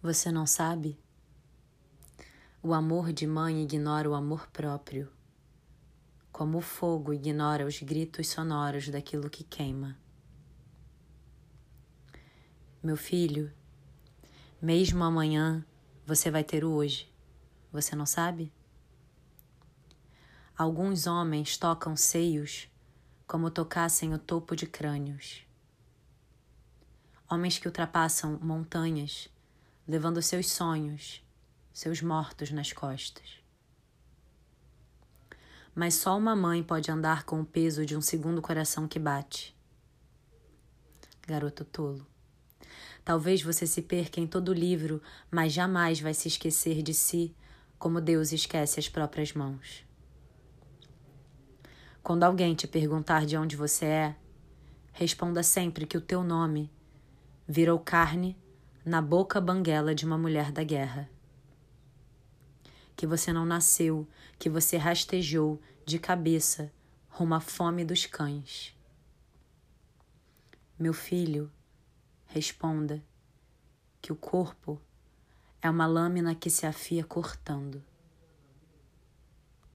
Você não sabe? O amor de mãe ignora o amor próprio, como o fogo ignora os gritos sonoros daquilo que queima. Meu filho, mesmo amanhã você vai ter o hoje. Você não sabe? Alguns homens tocam seios como tocassem o topo de crânios. Homens que ultrapassam montanhas, levando seus sonhos seus mortos nas costas. Mas só uma mãe pode andar com o peso de um segundo coração que bate. Garoto tolo. Talvez você se perca em todo o livro, mas jamais vai se esquecer de si como Deus esquece as próprias mãos. Quando alguém te perguntar de onde você é, responda sempre que o teu nome virou carne na boca banguela de uma mulher da guerra que você não nasceu, que você rastejou de cabeça rumo à fome dos cães. Meu filho, responda que o corpo é uma lâmina que se afia cortando.